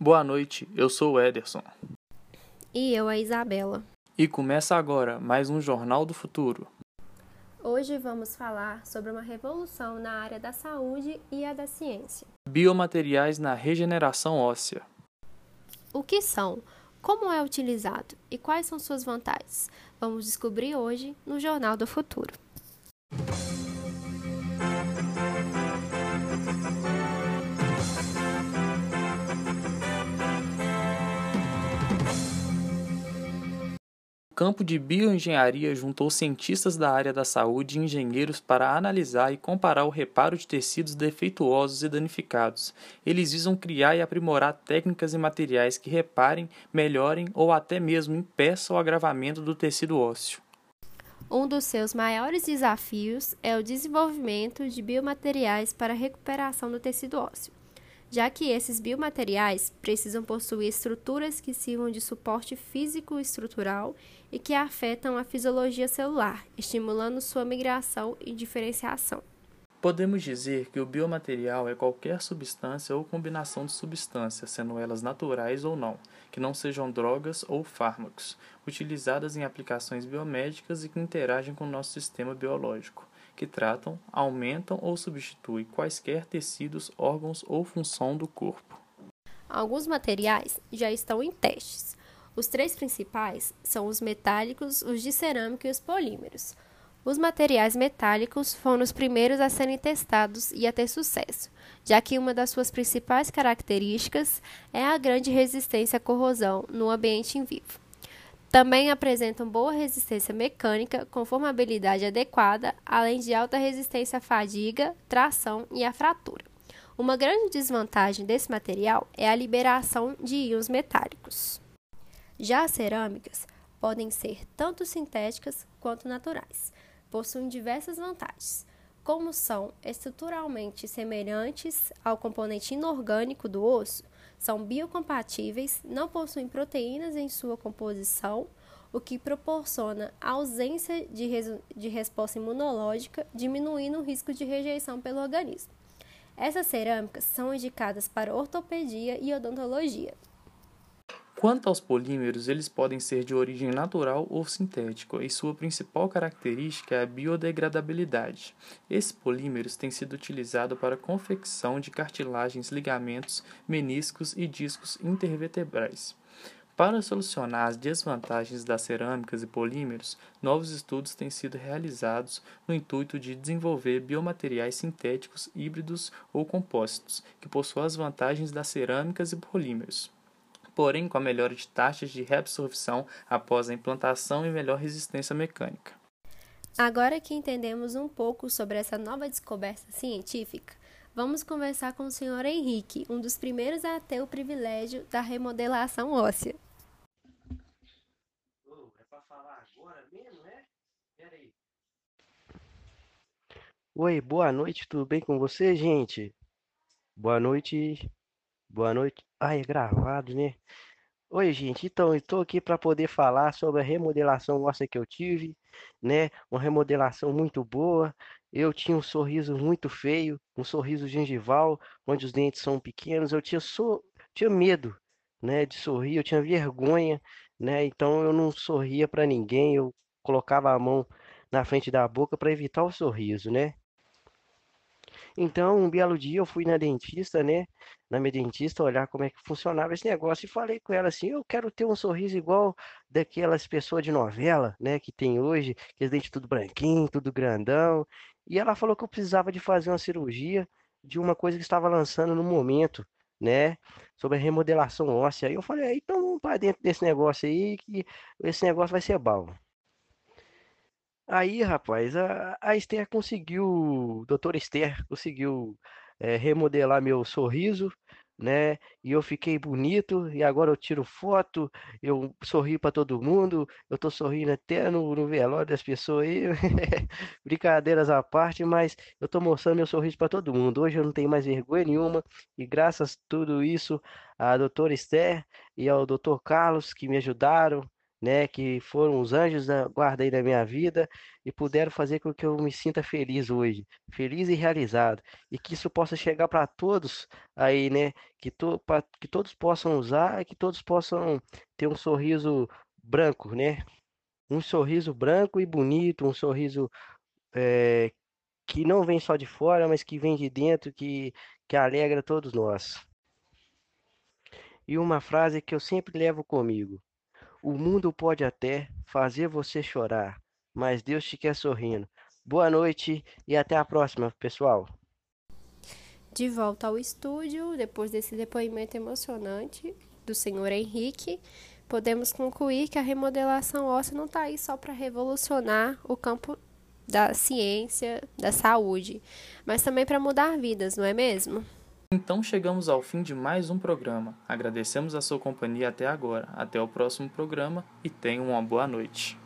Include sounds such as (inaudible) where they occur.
Boa noite, eu sou o Ederson. E eu, a Isabela. E começa agora mais um Jornal do Futuro. Hoje vamos falar sobre uma revolução na área da saúde e a da ciência. Biomateriais na regeneração óssea. O que são? Como é utilizado? E quais são suas vantagens? Vamos descobrir hoje no Jornal do Futuro. Campo de bioengenharia juntou cientistas da área da saúde e engenheiros para analisar e comparar o reparo de tecidos defeituosos e danificados. Eles visam criar e aprimorar técnicas e materiais que reparem, melhorem ou até mesmo impeçam o agravamento do tecido ósseo. Um dos seus maiores desafios é o desenvolvimento de biomateriais para a recuperação do tecido ósseo já que esses biomateriais precisam possuir estruturas que sirvam de suporte físico estrutural e que afetam a fisiologia celular, estimulando sua migração e diferenciação. Podemos dizer que o biomaterial é qualquer substância ou combinação de substâncias, sendo elas naturais ou não, que não sejam drogas ou fármacos, utilizadas em aplicações biomédicas e que interagem com o nosso sistema biológico que tratam, aumentam ou substituem quaisquer tecidos, órgãos ou função do corpo. Alguns materiais já estão em testes. Os três principais são os metálicos, os de cerâmica e os polímeros. Os materiais metálicos foram os primeiros a serem testados e a ter sucesso, já que uma das suas principais características é a grande resistência à corrosão no ambiente em vivo. Também apresentam boa resistência mecânica, com formabilidade adequada, além de alta resistência à fadiga, tração e à fratura. Uma grande desvantagem desse material é a liberação de íons metálicos. Já as cerâmicas podem ser tanto sintéticas quanto naturais. Possuem diversas vantagens, como são estruturalmente semelhantes ao componente inorgânico do osso, são biocompatíveis, não possuem proteínas em sua composição, o que proporciona ausência de, de resposta imunológica, diminuindo o risco de rejeição pelo organismo. Essas cerâmicas são indicadas para ortopedia e odontologia. Quanto aos polímeros, eles podem ser de origem natural ou sintética, e sua principal característica é a biodegradabilidade. Esses polímeros têm sido utilizados para confecção de cartilagens, ligamentos, meniscos e discos intervertebrais. Para solucionar as desvantagens das cerâmicas e polímeros, novos estudos têm sido realizados no intuito de desenvolver biomateriais sintéticos, híbridos ou compósitos, que possuam as vantagens das cerâmicas e polímeros porém com a melhora de taxas de reabsorção após a implantação e melhor resistência mecânica. Agora que entendemos um pouco sobre essa nova descoberta científica, vamos conversar com o Sr. Henrique, um dos primeiros a ter o privilégio da remodelação óssea. é para falar agora mesmo, é? Peraí. Oi, boa noite, tudo bem com você, gente? Boa noite. Boa noite. Ai, é gravado, né? Oi, gente. Então, estou aqui para poder falar sobre a remodelação óssea que eu tive, né? Uma remodelação muito boa. Eu tinha um sorriso muito feio, um sorriso gengival, onde os dentes são pequenos. Eu tinha, so... tinha medo, né, de sorrir, eu tinha vergonha, né? Então eu não sorria para ninguém, eu colocava a mão na frente da boca para evitar o sorriso, né? Então, um belo dia eu fui na dentista, né? Na minha dentista, olhar como é que funcionava esse negócio e falei com ela assim: eu quero ter um sorriso igual daquelas pessoas de novela, né? Que tem hoje, aqueles dentes tudo branquinho, tudo grandão. E ela falou que eu precisava de fazer uma cirurgia de uma coisa que estava lançando no momento, né? Sobre a remodelação óssea. Aí eu falei: então vamos para dentro desse negócio aí, que esse negócio vai ser bom. Aí, rapaz, a, a Esther conseguiu, doutora Esther conseguiu é, remodelar meu sorriso, né? E eu fiquei bonito, e agora eu tiro foto, eu sorrio para todo mundo, eu tô sorrindo até no, no velório das pessoas aí, (laughs) brincadeiras à parte, mas eu tô mostrando meu sorriso para todo mundo. Hoje eu não tenho mais vergonha nenhuma, e graças a tudo isso, a doutora Esther e ao doutor Carlos que me ajudaram, né, que foram os anjos da guarda aí da minha vida e puderam fazer com que eu me sinta feliz hoje, feliz e realizado, e que isso possa chegar para todos aí, né, que, to, pra, que todos possam usar, que todos possam ter um sorriso branco, né, um sorriso branco e bonito, um sorriso é, que não vem só de fora, mas que vem de dentro, que, que alegra todos nós. E uma frase que eu sempre levo comigo: O mundo pode até fazer você chorar, mas Deus te quer sorrindo. Boa noite e até a próxima, pessoal. De volta ao estúdio, depois desse depoimento emocionante do senhor Henrique, podemos concluir que a remodelação óssea não está aí só para revolucionar o campo da ciência, da saúde, mas também para mudar vidas, não é mesmo? Então chegamos ao fim de mais um programa. Agradecemos a sua companhia até agora. Até o próximo programa e tenham uma boa noite.